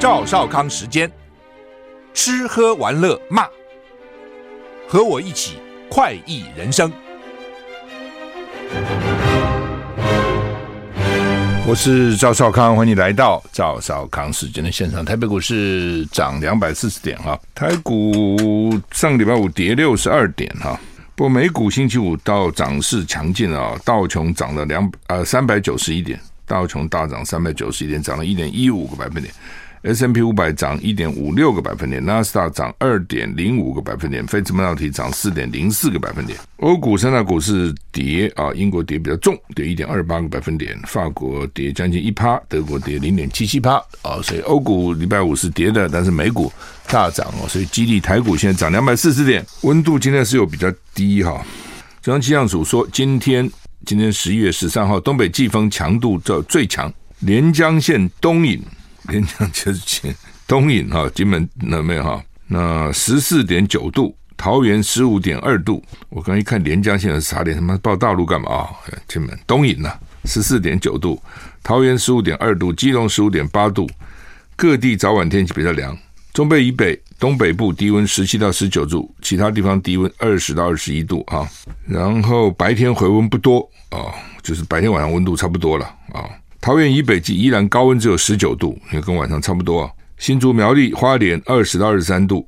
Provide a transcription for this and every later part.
赵少康时间，吃喝玩乐骂，和我一起快意人生。我是赵少康，欢迎来到赵少康时间的现场。台北股市涨两百四十点哈，台股上个礼拜五跌六十二点哈。不过美股星期五到涨势强劲啊，道琼涨了两呃三百九十一点，道琼大涨三百九十一点，涨了一点一五个百分点。S M P 五百涨一点五六个百分点，纳斯达涨二点零五个百分点，费城半导体涨四点零四个百分点。欧股三大股市跌啊，英国跌比较重，跌一点二八个百分点，法国跌将近一趴，德国跌零点七七趴啊。所以欧股礼拜五是跌的，但是美股大涨哦，所以激励台股现在涨两百四十点。温度今天是有比较低哈。中央气象署说，今天今天十一月十三号，东北季风强度这最强，连江县东引。连江就是前东引哈，金门那边哈，那十四点九度，桃园十五点二度。我刚一看连江县的傻脸，他妈报大陆干嘛啊？金门东引呐，十四点九度，桃园十五点二度，基隆十五点八度。各地早晚天气比较凉，中北以北、东北部低温十七到十九度，其他地方低温二十到二十一度啊。然后白天回温不多啊，就是白天晚上温度差不多了啊。桃园以北及宜兰高温只有十九度，也跟晚上差不多啊。新竹苗栗花莲二十到二十三度，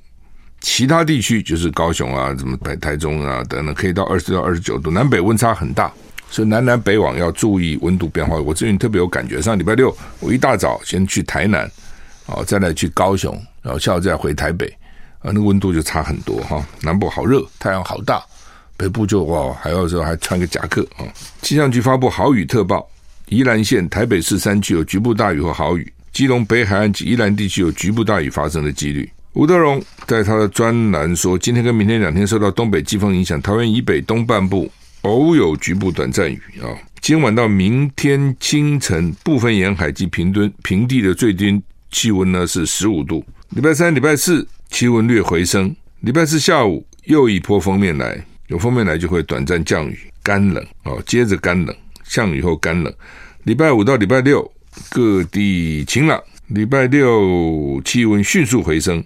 其他地区就是高雄啊、什么台台中啊等等，可以到二十到二十九度。南北温差很大，所以南南北往要注意温度变化。我最近特别有感觉，上礼拜六我一大早先去台南，哦，再来去高雄，然后下午再回台北，啊，那个温度就差很多哈。南部好热，太阳好大，北部就哇，还要说还穿个夹克啊。气象局发布豪雨特报。宜兰县、台北市山区有局部大雨或豪雨，基隆北海岸及宜兰地区有局部大雨发生的几率。吴德荣在他的专栏说，今天跟明天两天受到东北季风影响，桃园以北东半部偶有局部短暂雨啊。今晚到明天清晨，部分沿海及平墩平地的最低气温呢是十五度。礼拜三、礼拜四气温略回升，礼拜四下午又一波锋面来，有锋面来就会短暂降雨，干冷哦，接着干冷。降雨后干冷，礼拜五到礼拜六各地晴朗，礼拜六气温迅速回升，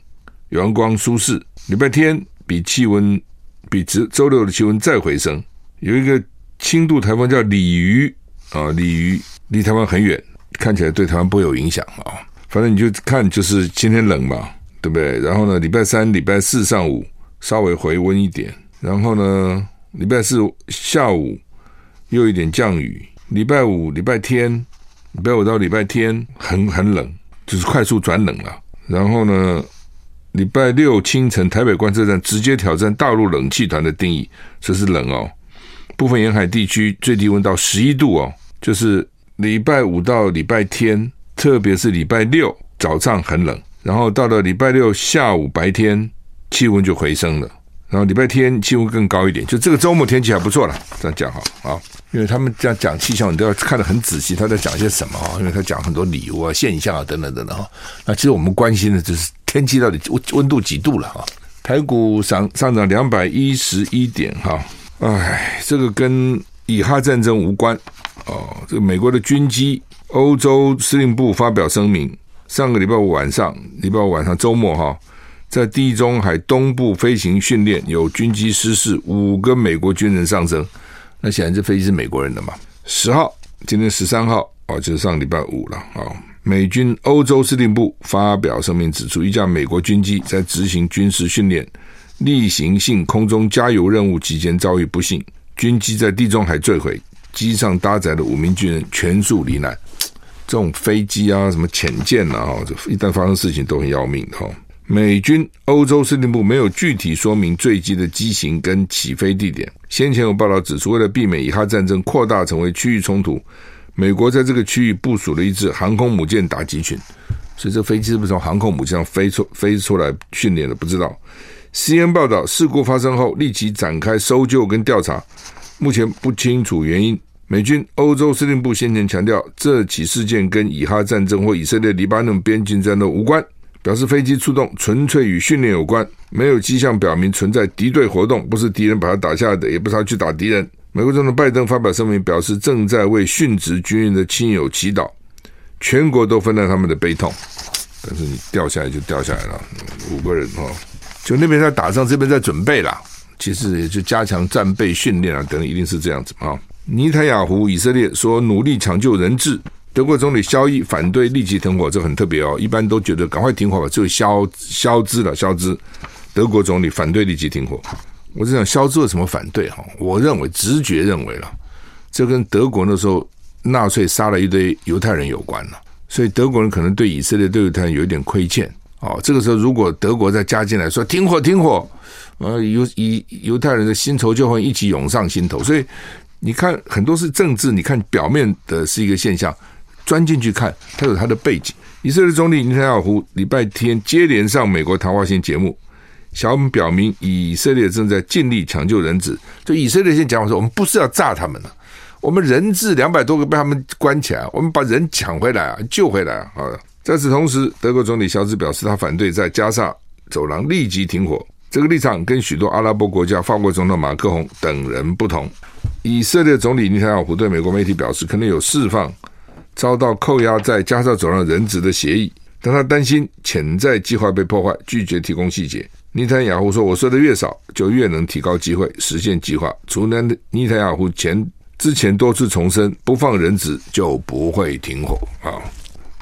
阳光舒适。礼拜天比气温比周周六的气温再回升。有一个轻度台风叫鲤鱼啊，鲤鱼离台湾很远，看起来对台湾不会有影响啊。反正你就看，就是今天冷嘛，对不对？然后呢，礼拜三、礼拜四上午稍微回温一点，然后呢，礼拜四下午。又一点降雨，礼拜五、礼拜天，礼拜五到礼拜天很很冷，就是快速转冷了。然后呢，礼拜六清晨，台北观测站直接挑战大陆冷气团的定义，这是冷哦。部分沿海地区最低温到十一度哦，就是礼拜五到礼拜天，特别是礼拜六早上很冷，然后到了礼拜六下午白天气温就回升了，然后礼拜天气温更高一点，就这个周末天气还不错了，这样讲好啊。因为他们这样讲气象，你都要看得很仔细，他在讲些什么啊？因为他讲很多理由啊、现象啊等等等等哈。那其实我们关心的就是天气到底温温度几度了哈。台股上上涨两百一十一点哈，哎，这个跟以哈战争无关哦。这个美国的军机，欧洲司令部发表声明，上个礼拜五晚上，礼拜五晚上周末哈，在地中海东部飞行训练，有军机失事，五个美国军人丧生。那显然这飞机是美国人的嘛？十号，今天十三号哦，就是上礼拜五了啊。美军欧洲司令部发表声明指出，一架美国军机在执行军事训练、例行性空中加油任务期间遭遇不幸，军机在地中海坠毁，机上搭载的五名军人全数罹难。这种飞机啊，什么潜舰啊，一旦发生事情都很要命的哈。美军欧洲司令部没有具体说明坠机的机型跟起飞地点。先前有报道指出，为了避免以哈战争扩大成为区域冲突，美国在这个区域部署了一支航空母舰打击群。所以这飞机是不是从航空母舰上飞出飞出来训练的？不知道。CNN 报道，事故发生后立即展开搜救跟调查，目前不清楚原因。美军欧洲司令部先前强调，这起事件跟以哈战争或以色列黎巴嫩边境战斗无关。表示飞机出动纯粹与训练有关，没有迹象表明存在敌对活动，不是敌人把他打下来的，也不是他去打敌人。美国总统拜登发表声明表示，正在为殉职军人的亲友祈祷，全国都分担他们的悲痛。但是你掉下来就掉下来了，五个人哈，就那边在打仗，这边在准备啦。其实也就加强战备训练啊，等等，一定是这样子啊。尼坦雅胡以色列说努力抢救人质。德国总理肖伊反对立即停火，这很特别哦。一般都觉得赶快停火吧，就消消资了，消资。德国总理反对立即停火，我是想消资为什么反对哈？我认为直觉认为了，这跟德国那时候纳粹杀了一堆犹太人有关了，所以德国人可能对以色列对犹太人有一点亏欠哦。这个时候如果德国再加进来说停火停火，呃，犹以犹太人的新仇旧恨一起涌上心头，所以你看很多是政治，你看表面的是一个现象。钻进去看，他有他的背景。以色列总理内塔尼亚胡礼拜天接连上美国谈话性节目，想表明以色列正在尽力抢救人质。就以色列先讲话说：“我们不是要炸他们了，我们人质两百多个被他们关起来，我们把人抢回来啊，救回来啊好。”在此同时，德国总理肖兹表示，他反对在加萨走廊立即停火。这个立场跟许多阿拉伯国家、法国总统马克宏等人不同。以色列总理内塔尼亚胡对美国媒体表示，可能有释放。遭到扣押在加沙走廊人质的协议，但他担心潜在计划被破坏，拒绝提供细节。尼坦雅胡说：“我说的越少，就越能提高机会实现计划。”除了尼坦雅胡前之前多次重申不放人质就不会停火啊。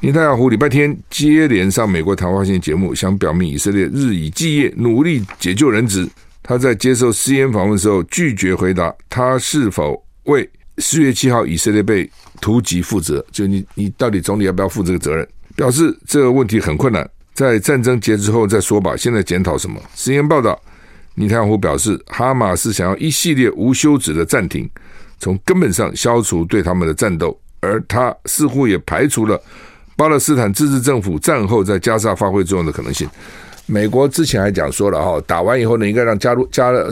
尼坦雅胡礼拜天接连上美国谈话性节目，想表明以色列日以继夜努力解救人质。他在接受 CN 访问时候拒绝回答他是否为四月七号以色列被突击负责，就你你到底总理要不要负这个责任？表示这个问题很困难，在战争结束后再说吧。现在检讨什么？实验报道，尼坦胡表示，哈马斯想要一系列无休止的暂停，从根本上消除对他们的战斗，而他似乎也排除了巴勒斯坦自治政府战后在加沙发挥作用的可能性。美国之前还讲说了哈，打完以后呢，应该让加入加勒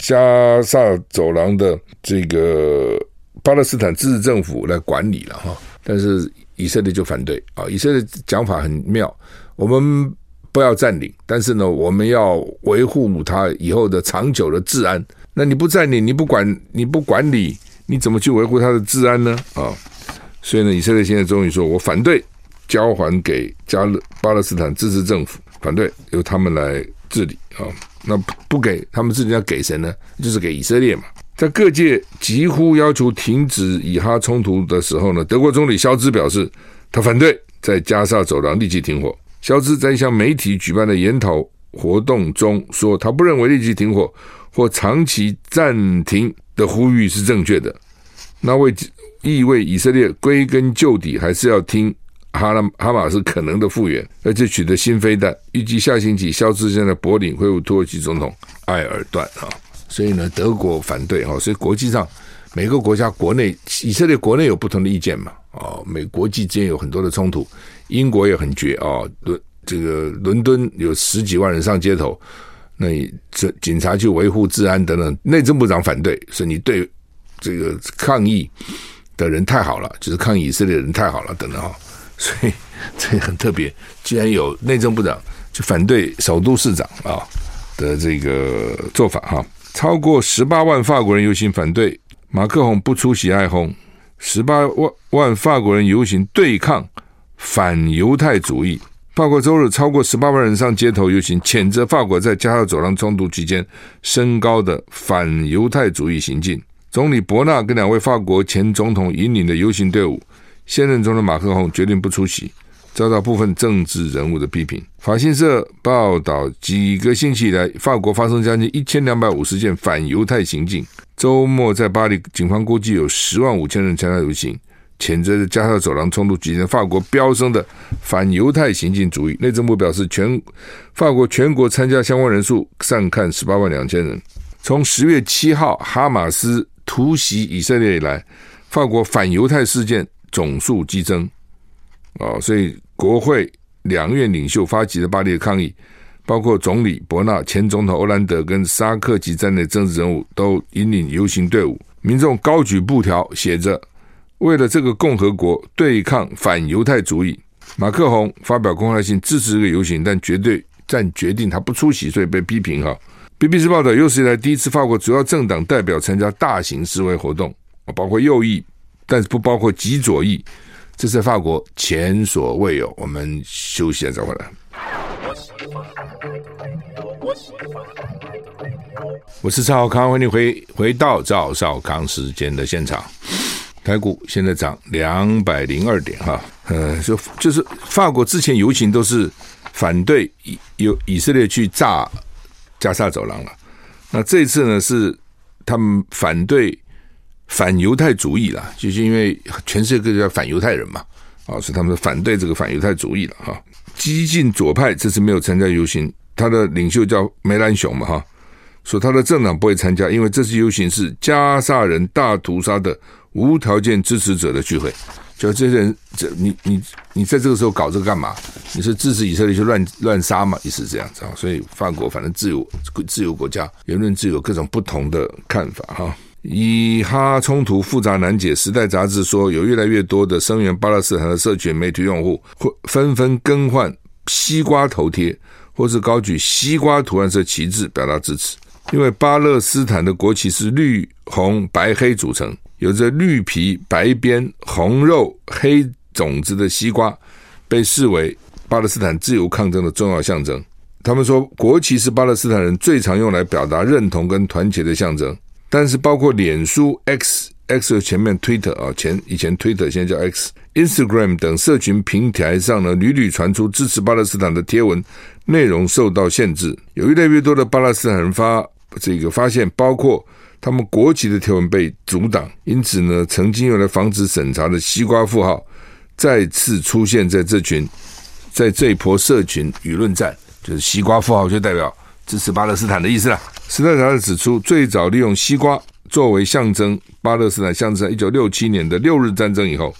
加沙走廊的这个。巴勒斯坦自治政府来管理了哈，但是以色列就反对啊！以色列讲法很妙，我们不要占领，但是呢，我们要维护他以后的长久的治安。那你不占领，你不管，你不管理，你怎么去维护他的治安呢？啊！所以呢，以色列现在终于说，我反对交还给加勒巴勒斯坦自治政府，反对由他们来治理啊！那不给他们自己，要给谁呢？就是给以色列嘛。在各界几乎要求停止以哈冲突的时候呢，德国总理肖兹表示，他反对在加沙走廊立即停火。肖兹在一项媒体举办的研讨活动中说，他不认为立即停火或长期暂停的呼吁是正确的。那为意味以色列归根究底还是要听哈拉哈马斯可能的复原，而且取得新飞弹。预计下星期，肖兹将在柏林会晤土耳其总统埃尔段啊。所以呢，德国反对哈，所以国际上每个国家国内，以色列国内有不同的意见嘛，哦，美国际之间有很多的冲突，英国也很绝啊，伦这个伦敦有十几万人上街头，那你这警察去维护治安等等，内政部长反对，说你对这个抗议的人太好了，就是抗议以色列人太好了等等哈，所以这很特别，既然有内政部长就反对首都市长啊的这个做法哈。超过十八万法国人游行反对马克宏不出席哀轰，十八万万法国人游行对抗反犹太主义。法国周日超过十八万人上街头游行，谴责法国在加沙走廊冲突期间升高的反犹太主义行径。总理伯纳跟两位法国前总统引领的游行队伍，现任总统马克宏决定不出席。遭到部分政治人物的批评。法新社报道，几个星期以来，法国发生将近一千两百五十件反犹太行径。周末在巴黎，警方估计有十万五千人参加游行，谴责加沙走廊冲突，举行法国飙升的反犹太行径主义。内政部表示，全法国全国参加相关人数上看十八万两千人。从十月七号哈马斯突袭以色列以来，法国反犹太事件总数激增。哦，所以国会两院领袖发起的巴黎的抗议，包括总理伯纳、前总统欧兰德跟沙克吉在内政治人物都引领游行队伍，民众高举布条，写着。为了这个共和国对抗反犹太主义，马克宏发表公开信支持这个游行，但绝对但决定他不出席，所以被批评哈。BBC 报道，有史以来第一次法国主要政党代表参加大型示威活动，包括右翼，但是不包括极左翼，这是法国前所未有。我们休息一下再回来。我是赵少康，欢迎你回回到赵少康时间的现场。台股现在涨两百零二点哈，呃，就就是法国之前游行都是反对以有以色列去炸加沙走廊了，那这次呢是他们反对反犹太主义了，就是因为全世界都叫反犹太人嘛，啊，所以他们反对这个反犹太主义了哈。激进左派这次没有参加游行，他的领袖叫梅兰雄嘛哈，说他的政党不会参加，因为这次游行是加沙人大屠杀的。无条件支持者的聚会，就这些人，这你你你在这个时候搞这个干嘛？你是支持以色列去乱乱杀嘛？意思是这样子啊。所以法国反正自由自由国家，言论自由，各种不同的看法哈。以哈冲突复杂难解，《时代》杂志说，有越来越多的声援巴勒斯坦的社群媒体用户会纷纷更换西瓜头贴，或是高举西瓜图案色旗帜表达支持，因为巴勒斯坦的国旗是绿红白黑组成。有着绿皮白边红肉黑种子的西瓜，被视为巴勒斯坦自由抗争的重要象征。他们说，国旗是巴勒斯坦人最常用来表达认同跟团结的象征。但是，包括脸书 X X 前面 Twitter 啊，前以前 Twitter 现在叫 X Instagram 等社群平台上呢，屡屡传出支持巴勒斯坦的贴文，内容受到限制。有越来越多的巴勒斯坦人发这个发现，包括。他们国旗的条文被阻挡，因此呢，曾经用来防止审查的西瓜符号再次出现在这群，在这一波社群舆论战，就是西瓜符号就代表支持巴勒斯坦的意思了。时代杂志指出，最早利用西瓜作为象征巴勒斯坦，象征在一九六七年的六日战争以后，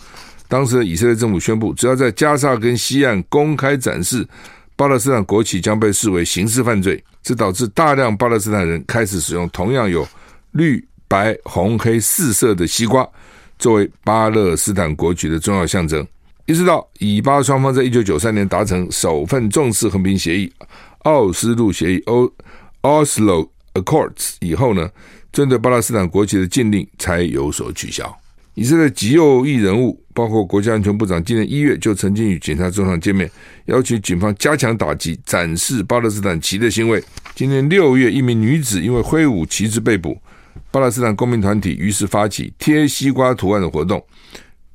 当时的以色列政府宣布，只要在加沙跟西岸公开展示巴勒斯坦国旗，将被视为刑事犯罪，这导致大量巴勒斯坦人开始使用同样有。绿、白、红、黑四色的西瓜作为巴勒斯坦国旗的重要象征，一直到以巴双方在一九九三年达成首份正式和平协议——奥斯陆协议 （Oslo Accords） 以后呢，针对巴勒斯坦国旗的禁令才有所取消。以色列极右翼人物，包括国家安全部长，今年一月就曾经与警察总长见面，要求警方加强打击展示巴勒斯坦旗的行为。今年六月，一名女子因为挥舞旗帜被捕。巴勒斯坦公民团体于是发起贴西瓜图案的活动，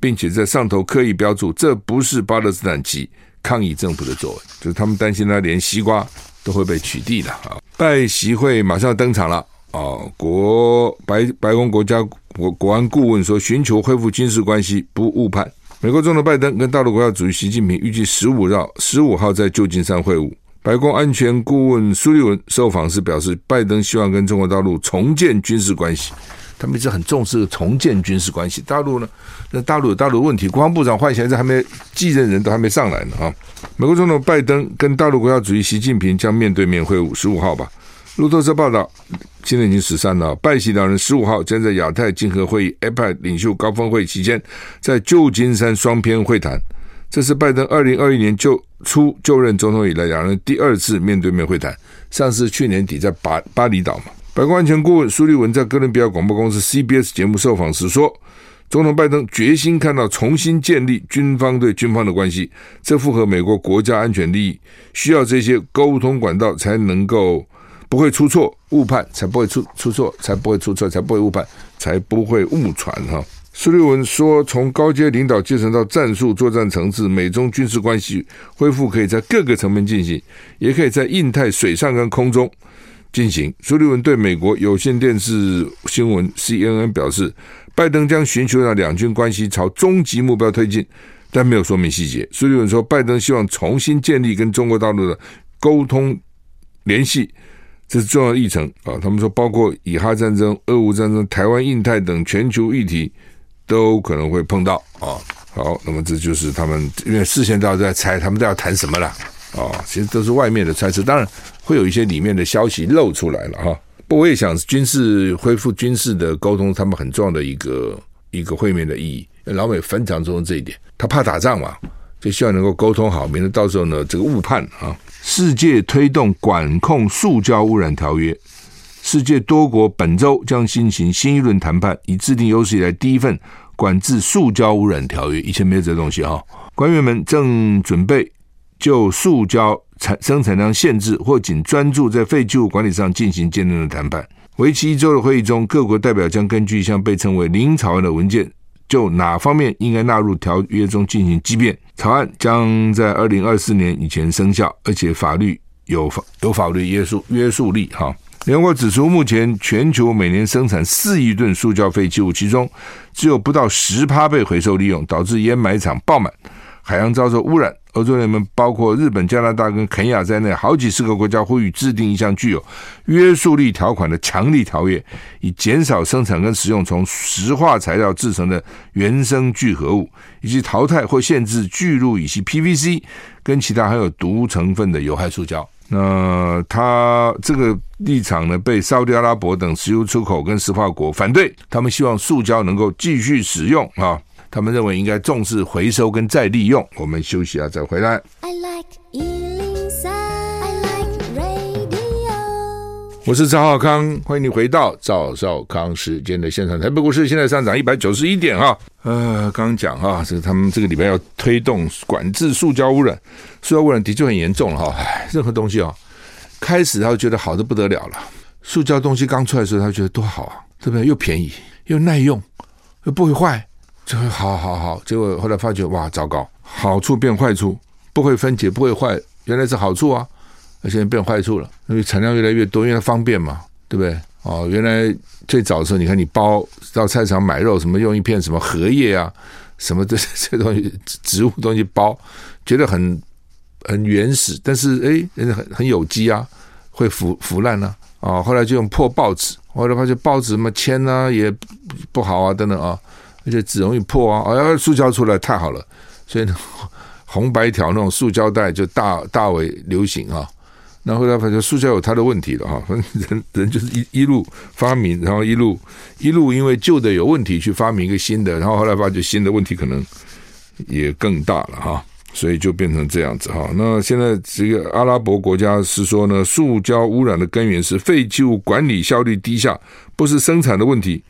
并且在上头刻意标注这不是巴勒斯坦旗，抗议政府的作为。就是他们担心他连西瓜都会被取缔的啊！拜习会马上要登场了啊！国白白宫国家国国安顾问说，寻求恢复军事关系不误判。美国总统拜登跟大陆国家主席习近平预计十五号十五号在旧金山会晤。白宫安全顾问苏利文受访时表示，拜登希望跟中国大陆重建军事关系。他们一直很重视重建军事关系。大陆呢？那大陆有大陆问题，国防部长换现在还没继任人都还没上来呢啊！美国总统拜登跟大陆国家主席习近平将面对面会晤，十五号吧。路透社报道，现在已经十三了。拜习两人十五号将在亚太经合会议 （APEC） 领袖高峰会期间，在旧金山双边会谈。这是拜登二零二一年就初就任总统以来，两人第二次面对面会谈。上次去年底在巴巴厘岛嘛。白宫安全顾问苏利文在哥伦比亚广播公司 CBS 节目受访时说，总统拜登决心看到重新建立军方对军方的关系，这符合美国国家安全利益，需要这些沟通管道才能够不会出错误判，才不会出出错，才不会出错，才不会误判，才不会误传哈。苏利文说：“从高阶领导阶层到战术作战层次，美中军事关系恢复可以在各个层面进行，也可以在印太水上跟空中。进行。苏利文对美国有线电视新闻 CNN 表示，拜登将寻求让两军关系朝终极目标推进，但没有说明细节。苏利文说，拜登希望重新建立跟中国大陆的沟通联系，这是重要的议程啊。他们说，包括以哈战争、俄乌战争、台湾、印太等全球议题，都可能会碰到啊。好，那么这就是他们因为事先都在猜，他们都要谈什么了啊。其实都是外面的猜测，当然会有一些里面的消息露出来了哈。不，我也想军事恢复军事的沟通，他们很重要的一个一个会面的意义。老美非常注重这一点，他怕打仗嘛，就希望能够沟通好，免得到时候呢这个误判啊。世界推动管控塑胶污染条约，世界多国本周将进行新一轮谈判，以制定有史以来第一份管制塑胶污染条约。以前没有这东西哈，官员们正准备就塑胶产生产量限制或仅专注在废弃物管理上进行艰难的谈判。为期一周的会议中，各国代表将根据一项被称为“零草案”的文件，就哪方面应该纳入条约中进行激辩。草案将在二零二四年以前生效，而且法律有法有法律约束约束力。哈，联合国指出，目前全球每年生产四亿吨塑胶废弃物，其中只有不到十趴被回收利用，导致掩埋场爆满，海洋遭受污染。欧洲联盟包括日本、加拿大跟肯亚在内，好几十个国家呼吁制定一项具有约束力条款的强力条约，以减少生产跟使用从石化材料制成的原生聚合物，以及淘汰或限制聚氯乙烯 PVC 跟其他含有毒成分的有害塑胶。那他这个立场呢，被沙特阿拉伯等石油出口跟石化国反对，他们希望塑胶能够继续使用啊。他们认为应该重视回收跟再利用。我们休息一下再回来。I like 103, I like radio。我是赵浩康，欢迎你回到赵少康时间的现场。台北股市现在上涨一百九十一点哈。呃，刚刚讲哈，这个他们这个礼拜要推动管制塑胶污染，塑胶污染的确很严重了哈。唉，任何东西哦，开始他就觉得好的不得了了。塑胶东西刚出来的时候，他觉得多好啊，对不对？又便宜又耐用，又不会坏。就会好好好，结果后来发觉哇，糟糕，好处变坏处，不会分解，不会坏，原来是好处啊，而且变坏处了，因为产量越来越多，因为它方便嘛，对不对？哦，原来最早的时候，你看你包到菜场买肉，什么用一片什么荷叶啊，什么 这这东西植物东西包，觉得很很原始，但是哎，人家很很有机啊，会腐腐烂呢，啊，后来就用破报纸，后来发现报纸什么铅啊也不好啊，等等啊。而且纸容易破啊！哎呀，塑胶出来太好了，所以，红白条那种塑胶袋就大大为流行啊。那后后来发现塑胶有它的问题了哈，反 正人人就是一一路发明，然后一路一路因为旧的有问题去发明一个新的，然后后来发觉新的问题可能也更大了哈，所以就变成这样子哈。那现在这个阿拉伯国家是说呢，塑胶污染的根源是废弃物管理效率低下，不是生产的问题。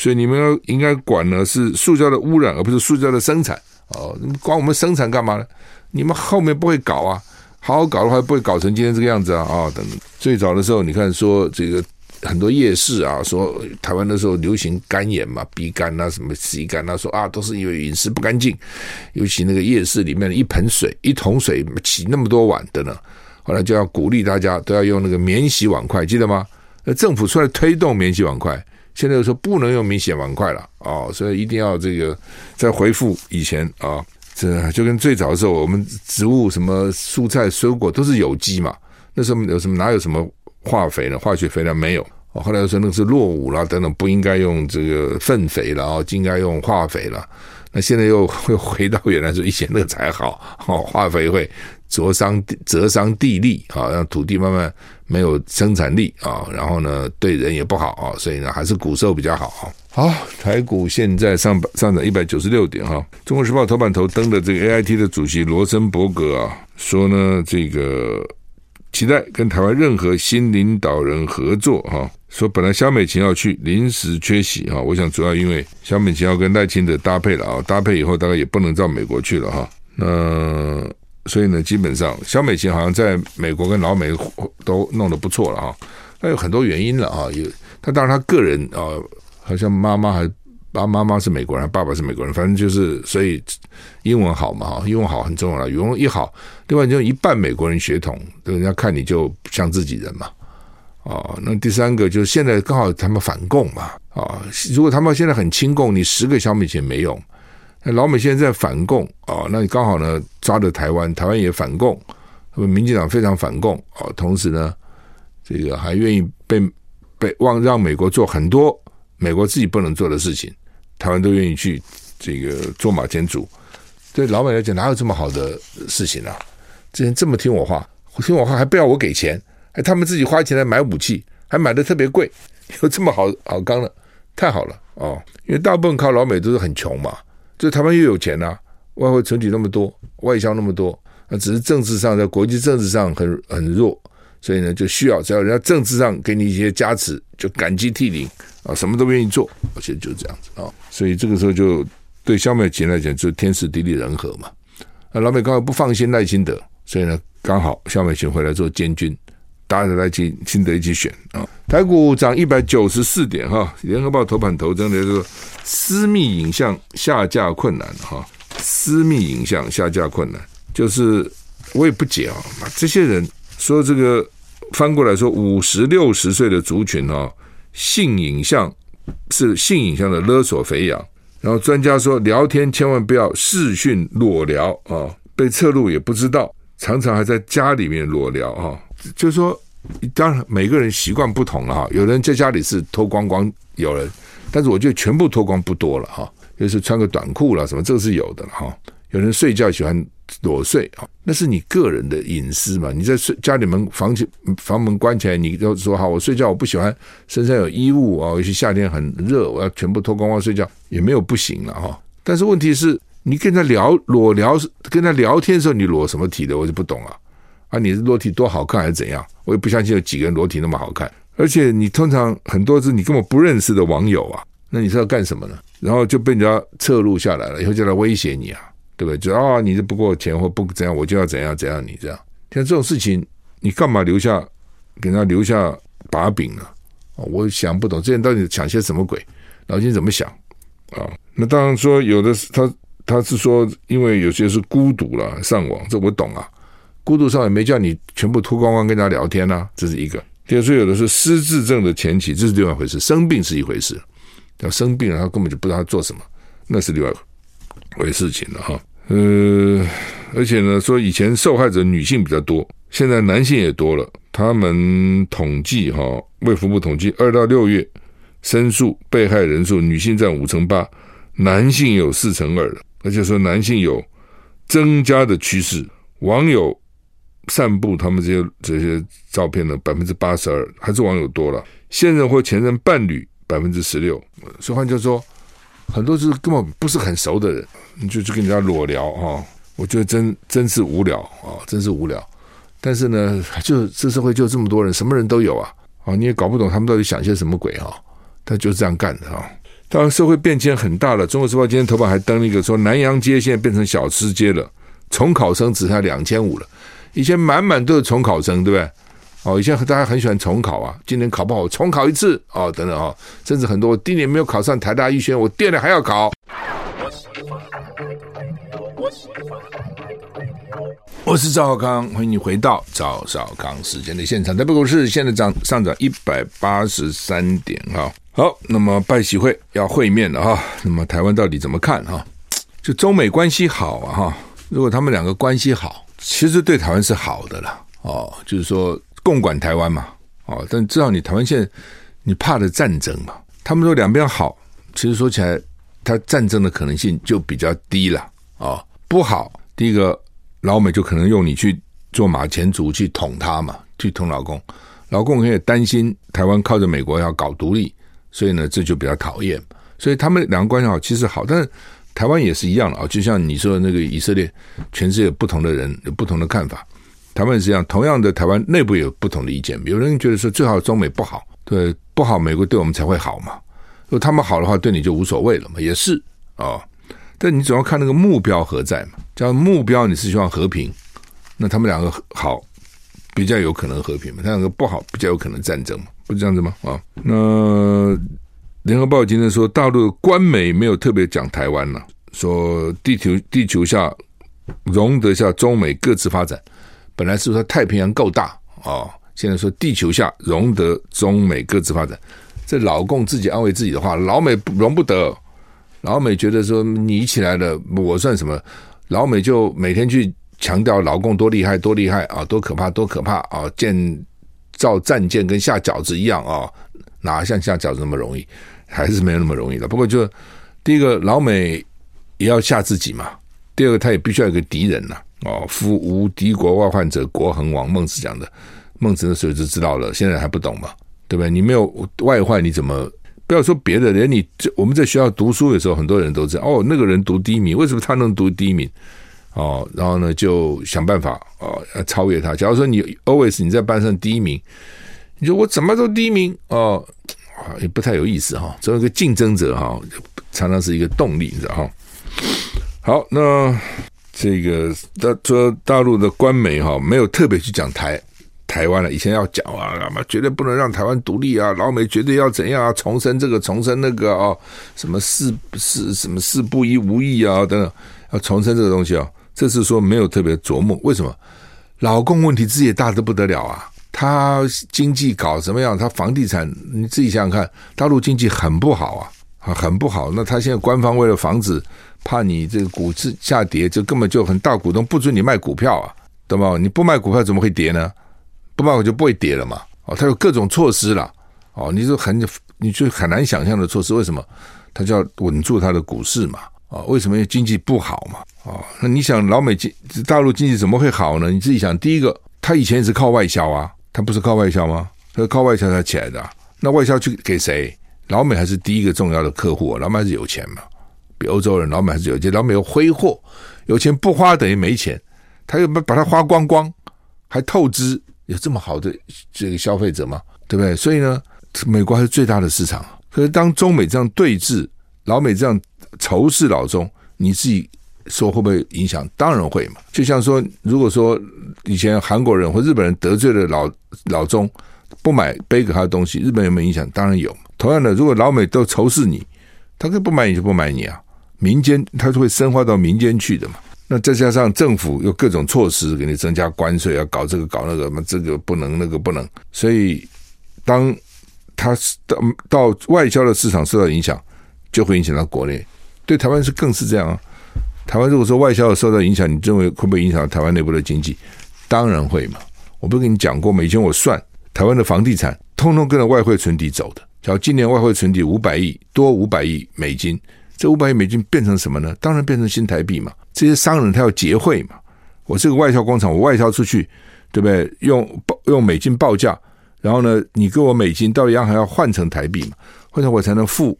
所以你们要应该管呢是塑胶的污染，而不是塑胶的生产哦。你管我们生产干嘛呢？你们后面不会搞啊？好好搞的话，不会搞成今天这个样子啊！啊、等。最早的时候，你看说这个很多夜市啊，说台湾的时候流行肝炎嘛，鼻肝啊，什么 C 肝啊，说啊都是因为饮食不干净，尤其那个夜市里面的一盆水、一桶水洗那么多碗的呢。后来就要鼓励大家都要用那个免洗碗筷，记得吗？那政府出来推动免洗碗筷。现在又说不能用明显碗筷了哦，所以一定要这个再回复以前啊，这就跟最早的时候，我们植物什么蔬菜水果都是有机嘛，那时候有什么哪有什么化肥呢？化学肥料没有，后来又说那是落伍了等等，不应该用这个粪肥了哦，应该用化肥了。那现在又会回到原来说以前那个才好哦，化肥会灼伤折伤地力啊，让土地慢慢。没有生产力啊，然后呢，对人也不好啊，所以呢，还是股市比较好啊。好，台股现在上上涨一百九十六点哈。中国时报头版头登的这个 AIT 的主席罗森伯格啊，说呢，这个期待跟台湾任何新领导人合作哈。说本来萧美琴要去，临时缺席哈。我想主要因为萧美琴要跟赖清德搭配了啊，搭配以后大概也不能到美国去了哈。那。所以呢，基本上小美琴好像在美国跟老美都弄得不错了哈。那有很多原因了啊，有他当然他个人啊，好像妈妈还爸妈妈是美国人，爸爸是美国人，反正就是所以英文好嘛哈，英文好很重要了，语文一好，另外就一半美国人血统，人家看你就像自己人嘛。哦，那第三个就是现在刚好他们反共嘛啊、如果他们现在很亲共，你十个小米钱没用。那老美现在在反共啊、那你刚好呢抓着台湾，台湾也反共，民进党非常反共啊、同时呢，这个还愿意被被望让美国做很多美国自己不能做的事情，台湾都愿意去这个做马前卒。对老美来讲，哪有这么好的事情啊？之前这么听我话，听我话还不要我给钱。哎，他们自己花钱来买武器，还买的特别贵，有这么好好钢的，太好了哦！因为大部分靠老美都是很穷嘛，就台湾又有钱呐、啊，外汇存底那么多，外销那么多，那只是政治上在国际政治上很很弱，所以呢就需要只要人家政治上给你一些加持，就感激涕零啊，什么都愿意做，而且就这样子啊，所以这个时候就对萧美琴来讲，就天时地利人和嘛。那老美刚好不放心赖清德，所以呢刚好萧美琴回来做监军。大家来进清德一起选啊！台股涨一百九十四点哈。联合报头版头真的是私密影像下架困难哈，私密影像下架困难，就是我也不解啊，这些人说这个翻过来说五十六十岁的族群啊，性影像是性影像的勒索肥羊，然后专家说聊天千万不要视讯裸聊啊，被侧录也不知道，常常还在家里面裸聊哈。就是说，当然每个人习惯不同了哈。有人在家里是脱光光，有人，但是我觉得全部脱光不多了哈。就是穿个短裤了什么，这个是有的了哈。有人睡觉喜欢裸睡啊，那是你个人的隐私嘛。你在睡家里门房起房门关起来，你就说好，我睡觉我不喜欢身上有衣物啊，尤其夏天很热，我要全部脱光光睡觉也没有不行了哈。但是问题是你跟他聊裸聊，跟他聊天的时候你裸什么体的，我就不懂了。啊你的裸体多好看还是怎样？我也不相信有几个人裸体那么好看。而且你通常很多是你根本不认识的网友啊，那你是要干什么呢？然后就被人家侧录下来了，以后就来威胁你啊，对不对？就啊，你这不给我钱或不怎样，我就要怎样怎样你这样。像这种事情，你干嘛留下给人家留下把柄呢？啊，我想不懂这人到底想些什么鬼，脑筋怎么想啊？那当然说有的他他是说，因为有些是孤独了上网，这我懂啊。孤独上也没叫你全部脱光光跟他聊天呐、这是一个。第二，说有的是失智症的前期，这是另外一回事。生病是一回事，要生病了，他根本就不知道他做什么，那是另外一回事情了哈。呃，而且呢，说以前受害者女性比较多，现在男性也多了。他们统计哈，卫福部统计，二到六月申诉被害人数，女性占五成八，男性有四成二的，而且说男性有增加的趋势，网友。散布他们这些这些照片的百分之八十二还是网友多了，现任或前任伴侣百分之十六，所以换句话说，很多就是根本不是很熟的人，你就去跟人家裸聊哈，我觉得真真是无聊啊，真是无聊。但是呢，就这社会就这么多人，什么人都有啊，啊，你也搞不懂他们到底想些什么鬼哈，他就是这样干的哈。当然，社会变迁很大了，《中国时报》今天头版还登了一个说，南阳街现在变成小吃街了，重考生只差两千五了。以前满满都是重考生，对不对？哦，以前大家很喜欢重考啊。今年考不好，重考一次哦，等等哦，甚至很多我第一年没有考上台大医学院，我第二年还要考。我是赵少康，欢迎你回到赵少康时间的现场。台北股市现在涨上涨一百八十三点哈。好，那么拜喜会要会面了哈。那么台湾到底怎么看哈？就中美关系好啊哈。如果他们两个关系好。其实对台湾是好的了哦，就是说共管台湾嘛哦，但至少你台湾现在你怕的战争嘛，他们说两边好，其实说起来，他战争的可能性就比较低了哦。不好，第一个老美就可能用你去做马前卒去捅他嘛，去捅老共，老共也担心台湾靠着美国要搞独立，所以呢这就比较讨厌，所以他们两个关系好，其实好，但是。台湾也是一样的啊，就像你说的那个以色列，全世界不同的人有不同的看法。台湾也是一样，同样的台湾内部也有不同的意见。有人觉得说最好中美不好，对不好，美国对我们才会好嘛。如果他们好的话，对你就无所谓了嘛，也是啊、但你总要看那个目标何在嘛。叫目标你是希望和平，那他们两个好比较有可能和平嘛，他两个不好比较有可能战争嘛，不是这样子吗？啊、那。联合报今天说，大陆官媒没有特别讲台湾了，说地球地球下容得下中美各自发展。本来是说太平洋够大啊，现在说地球下容得中美各自发展，这老共自己安慰自己的话，老美容不得。老美觉得说你起来了，我算什么？老美就每天去强调老共多厉害，多厉害啊，多可怕，多可怕啊！建造战舰跟下饺子一样啊，哪像下饺子那么容易？还是没有那么容易的。不过就第一个，老美也要吓自己嘛；第二个，他也必须要有个敌人呐。哦，夫无敌国外患者，国恒亡。孟子讲的，孟子那时候就知道了，现在还不懂嘛？对不对？你没有外患，你怎么？不要说别的，连你我们在学校读书的时候，很多人都知道哦，那个人读第一名，为什么他能读第一名？哦，然后呢，就想办法哦，要超越他。假如说你 always 你在班上第一名，你说我怎么都第一名哦，也不太有意思哈。作为一个竞争者哈，常常是一个动力，你知道哈。好，那这个大说大陆的官媒哈，没有特别去讲台。台湾了，以前要讲啊，干嘛绝对不能让台湾独立啊！老美绝对要怎样啊？重申这个，重申那个啊？什么事事什么事不一无义啊？等等，要重申这个东西啊！这次说没有特别琢磨，为什么？老共问题自己也大得不得了啊！他经济搞什么样？他房地产，你自己想想看，大陆经济很不好啊，啊，很不好。那他现在官方为了防止，怕你这个股市下跌，就根本就很大股东不准你卖股票啊，对吗？你不卖股票怎么会跌呢？不卖我就不会跌了嘛？哦，他有各种措施了。哦，你就很你就很难想象的措施，为什么？他就要稳住他的股市嘛？哦，为什么？经济不好嘛？哦，那你想老美经大陆经济怎么会好呢？你自己想，第一个，他以前也是靠外销啊，他不是靠外销吗？他靠外销才起来的。那外销去给谁？老美还是第一个重要的客户啊。老美还是有钱嘛？比欧洲人，老美还是有钱。老美有挥霍，有钱不花等于没钱，他又把把它花光光，还透支。有这么好的这个消费者吗？对不对？所以呢，美国还是最大的市场。可是当中美这样对峙，老美这样仇视老中，你自己说会不会影响？当然会嘛。就像说，如果说以前韩国人或日本人得罪了老老中，不买背给他的东西，日本有没有影响？当然有。同样的，如果老美都仇视你，他可以不买你就不买你啊。民间他就会深化到民间去的嘛。那再加上政府有各种措施给你增加关税，要搞这个搞那个，嘛这个不能那个不能，所以当他到到外交的市场受到影响，就会影响到国内。对台湾是更是这样啊。台湾如果说外销受到影响，你认为会不会影响台湾内部的经济？当然会嘛。我不是跟你讲过吗？以前我算台湾的房地产，通通跟着外汇存底走的。假如今年外汇存底五百亿多五百亿美金，这五百亿美金变成什么呢？当然变成新台币嘛。这些商人他要结汇嘛？我是个外销工厂，我外销出去，对不对？用报用美金报价，然后呢，你给我美金，到央行要换成台币嘛？换成我才能付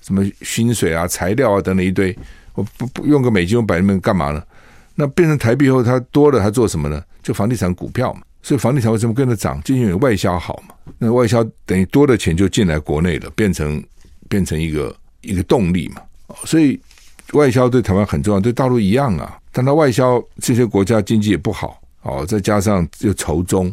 什么薪水啊、材料啊等等一堆。我不不用个美金，我摆那边干嘛呢？那变成台币后，它多了，它做什么呢？就房地产股票嘛。所以房地产为什么跟着涨？就因为外销好嘛。那外销等于多的钱就进来国内了，变成变成一个一个动力嘛。所以。外销对台湾很重要，对大陆一样啊。但它外销这些国家经济也不好哦，再加上又仇中，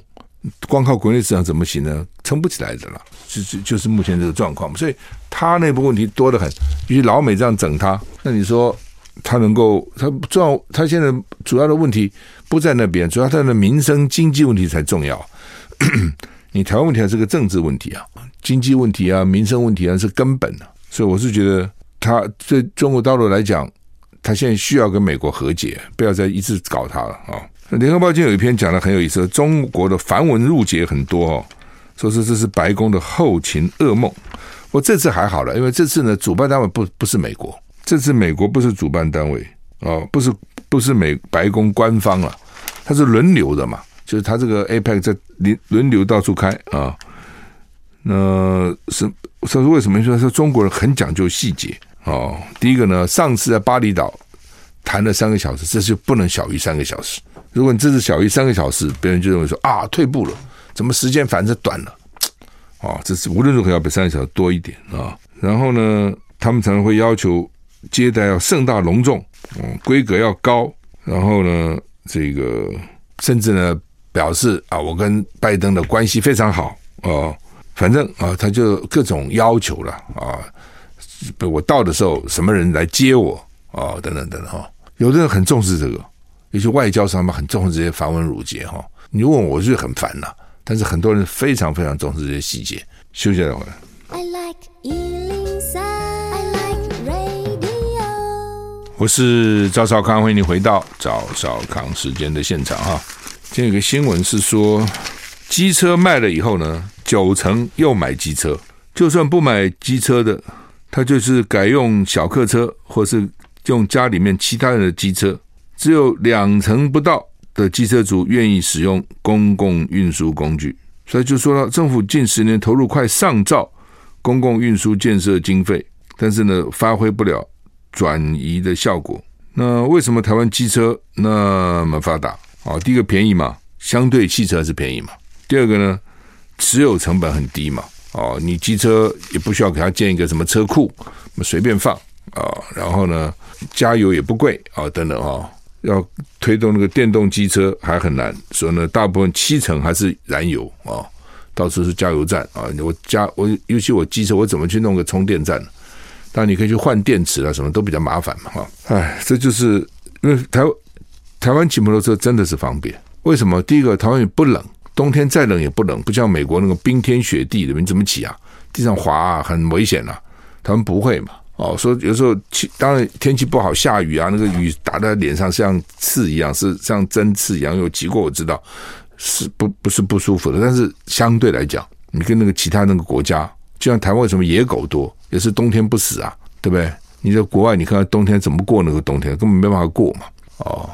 光靠国内市场怎么行呢？撑不起来的了，就就就是目前这个状况。所以他内部问题多得很，与其老美这样整他，那你说他能够？他重要？他现在主要的问题不在那边，主要他的民生经济问题才重要。你台湾问题还是个政治问题啊，经济问题啊，民生问题啊是根本的。所以我是觉得。他对中国大陆来讲，他现在需要跟美国和解，不要再一直搞他了啊！联合报今天有一篇讲的很有意思，中国的繁文缛节很多哦，说是这是白宫的后勤噩梦。我这次还好了，因为这次呢，主办单位不不是美国，这次美国不是主办单位哦，不是不是美白宫官方了，它是轮流的嘛，就是他这个 APEC 在轮轮流到处开啊。那是说为什么说说中国人很讲究细节？哦，第一个呢，上次在巴厘岛谈了三个小时，这就不能小于三个小时。如果你这是小于三个小时，别人就认为说啊，退步了，怎么时间反正短了？啊，这是无论如何要比三个小时多一点啊、然后呢，他们常常会要求接待要盛大隆重，嗯，规格要高。然后呢，这个甚至呢表示啊，我跟拜登的关系非常好哦，反正啊，他就各种要求了啊。我到的时候，什么人来接我啊、等等等等哈，有的人很重视这个，有些外交上面很重视这些繁文缛节哈。你问我，我就很烦呐。但是很多人非常非常重视这些细节。休息再回来。I like 103, I like radio. 我是赵少康，欢迎你回到赵少康时间的现场哈。今天有个新闻是说，机车卖了以后呢，九成又买机车，就算不买机车的，他就是改用小客车，或是用家里面其他人的机车，只有两成不到的机车族愿意使用公共运输工具。所以就说到，政府近十年投入快上兆公共运输建设经费，但是呢，发挥不了转移的效果。那为什么台湾机车那么发达？啊，第一个便宜嘛，相对汽车还是便宜嘛。第二个呢，持有成本很低嘛。哦，你机车也不需要给它建一个什么车库，随便放啊。然后呢，加油也不贵啊，等等啊。要推动那个电动机车还很难，所以呢，大部分七成还是燃油啊，到处是加油站啊。我加我，尤其我机车，我怎么去弄个充电站？当然你可以去换电池啊，什么都比较麻烦嘛。哈，哎，这就是因为台台湾骑摩托车真的是方便。为什么？第一个，台湾也不冷，冬天再冷也不冷，不像美国那个冰天雪地的，你怎么骑啊？地上滑啊，很危险啊。他们不会嘛。哦，说有时候气，当然天气不好，下雨啊，那个雨打在脸上像刺一样，是像针刺一样。有骑过我知道，是不不是不舒服的。但是相对来讲，你跟那个其他那个国家，就像台湾为什么野狗多，也是冬天不死啊，对不对？你在国外，你看看冬天怎么过那个冬天，根本没办法过嘛。哦，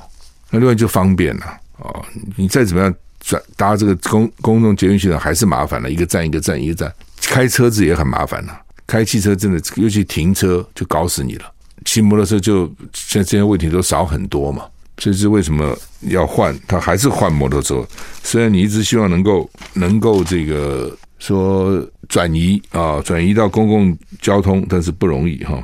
那另外就方便了。哦，你再怎么样转搭这个公公共捷运系统还是麻烦了，一个站一个站一个站，开车子也很麻烦了。开汽车真的，尤其停车就搞死你了。骑摩托车就现在这些问题都少很多嘛。所以是为什么要换？他还是换摩托车。虽然你一直希望能够能够这个说转移啊，转移到公共交通，但是不容易哈。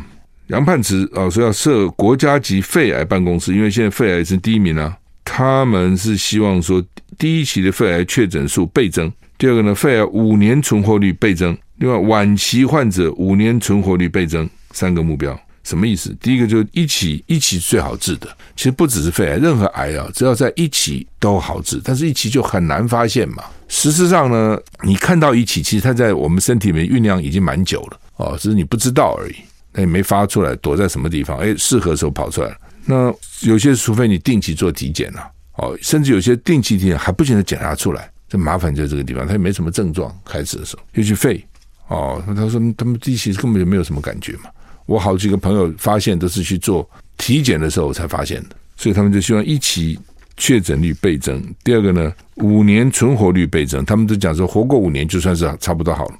杨盼池啊说要设国家级肺癌办公室，因为现在肺癌是第一名啊。他们是希望说第一期的肺癌确诊数倍增，第二个呢，肺癌五年存活率倍增。另外，晚期患者五年存活率倍增，三个目标什么意思？第一个就是一期一期最好治的，其实不只是肺癌，任何癌啊，只要在一期都好治，但是一期就很难发现嘛。事实上呢，你看到一期，其实它在我们身体里面酝酿已经蛮久了哦，只是你不知道而已，那也没发出来，躲在什么地方？哎，适合的时候跑出来了。那有些除非你定期做体检了，哦，甚至有些定期体检还不见得检查出来，这麻烦就在这个地方，它也没什么症状，开始的时候尤其肺。哦，他说他们第一期根本就没有什么感觉嘛。我好几个朋友发现都是去做体检的时候才发现的，所以他们就希望一期确诊率倍增。第二个呢，五年存活率倍增，他们都讲说活过五年就算是差不多好了。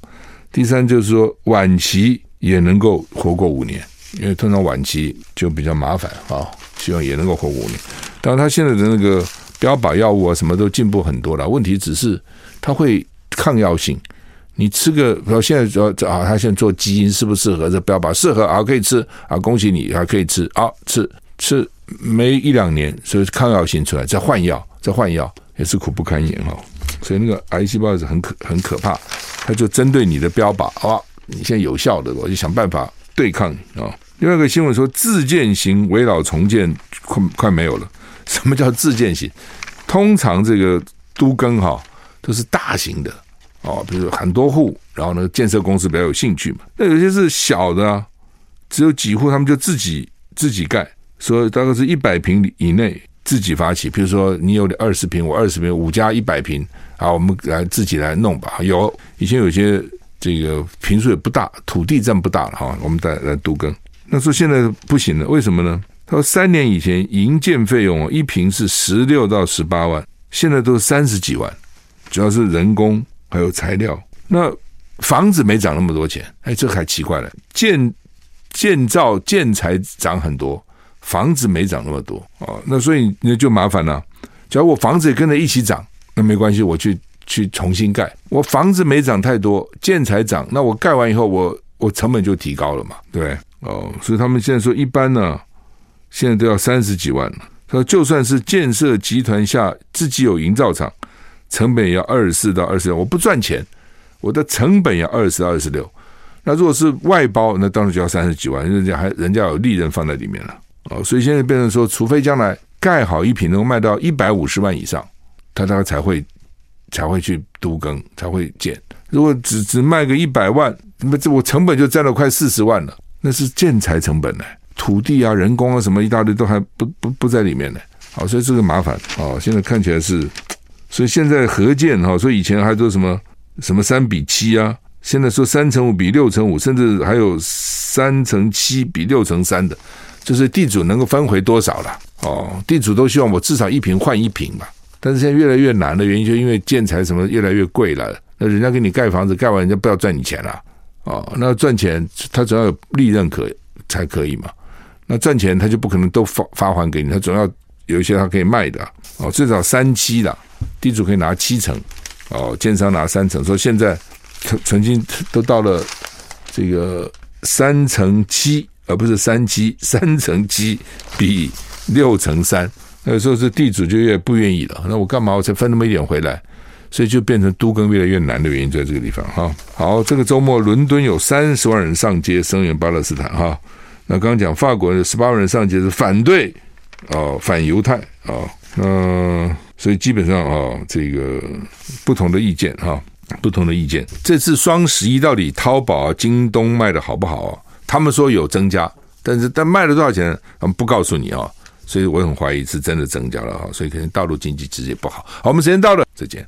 第三就是说晚期也能够活过五年，因为通常晚期就比较麻烦啊，希望也能够活五年。当然，他现在的那个标靶药物啊，什么都进步很多了，问题只是它会抗药性。你吃个，比如现在说啊，他现在做基因适不适合？这标靶适合啊，可以吃啊，恭喜你还可以吃啊，吃吃没一两年，所以抗药性出来，再换药，再换药也是苦不堪言哈。所以那个癌细胞是很可很可怕，它就针对你的标靶啊，你现在有效的，我就想办法对抗你啊。另外一个新闻说，自建型围绕重建快快没有了。什么叫自建型？通常这个都更哈都是大型的。哦，比如说很多户，然后呢，建设公司比较有兴趣嘛。那有些是小的，只有几户，他们就自己自己盖，所以大概是一百平以内自己发起。比如说你有二十平，我二十平，五家一百平，啊，我们来自己来弄吧。有以前有些这个平数也不大，土地占不大了哈，我们再来都更。那说现在不行了，为什么呢？他说三年以前营建费用一平是十六到十八万，现在都是三十几万，主要是人工。还有材料，那房子没涨那么多钱，哎，这还奇怪了。建建造建材涨很多，房子没涨那么多哦。那所以那就麻烦了。假如我房子也跟着一起涨，那没关系，我去去重新盖。我房子没涨太多，建材涨，那我盖完以后，我我成本就提高了嘛，对哦。所以他们现在说，一般呢，现在都要三十几万了。他说，就算是建设集团下自己有营造厂。成本也要二十四到二十六，我不赚钱，我的成本要二十到二十六。那如果是外包，那当然就要三十几万，人家还人家有利润放在里面了哦。所以现在变成说，除非将来盖好一品能够卖到一百五十万以上，他大概才会才会去都更，才会建。如果只只卖个一百万，那么这我成本就占了快四十万了，那是建材成本呢，土地啊、人工啊什么一大堆都还不不不在里面呢。好，所以这个麻烦哦。现在看起来是，所以现在合建哈，所以以前还说什么什么三比七啊，现在说三乘五比六乘五，甚至还有三乘七比六乘三的，就是地主能够分回多少了哦。地主都希望我至少一平换一平嘛。但是现在越来越难的原因，就因为建材什么越来越贵了。那人家给你盖房子，盖完人家不要赚你钱了哦。那赚钱他总要有利润可才可以嘛。那赚钱他就不可能都发发还给你，他总要。有一些他可以卖的哦，最少三七的，地主可以拿七成哦，建商拿三成。说现在曾经都到了这个三成七，而不是三七，三成七比六成三。那有时候是地主就越不愿意了。那我干嘛我才分那么一点回来？所以就变成都更越来越难的原因在这个地方哈。好，这个周末伦敦有三十万人上街声援巴勒斯坦哈。那刚刚讲法国有十八万人上街是反对。哦，反犹太啊，那、哦呃、所以基本上啊、这个不同的意见哈、不同的意见。这次双十一到底淘宝啊、京东卖的好不好啊？他们说有增加，但是但卖了多少钱，他们不告诉你啊、所以我很怀疑是真的增加了哈，所以可能大陆经济其实也不好。好，我们时间到了，再见。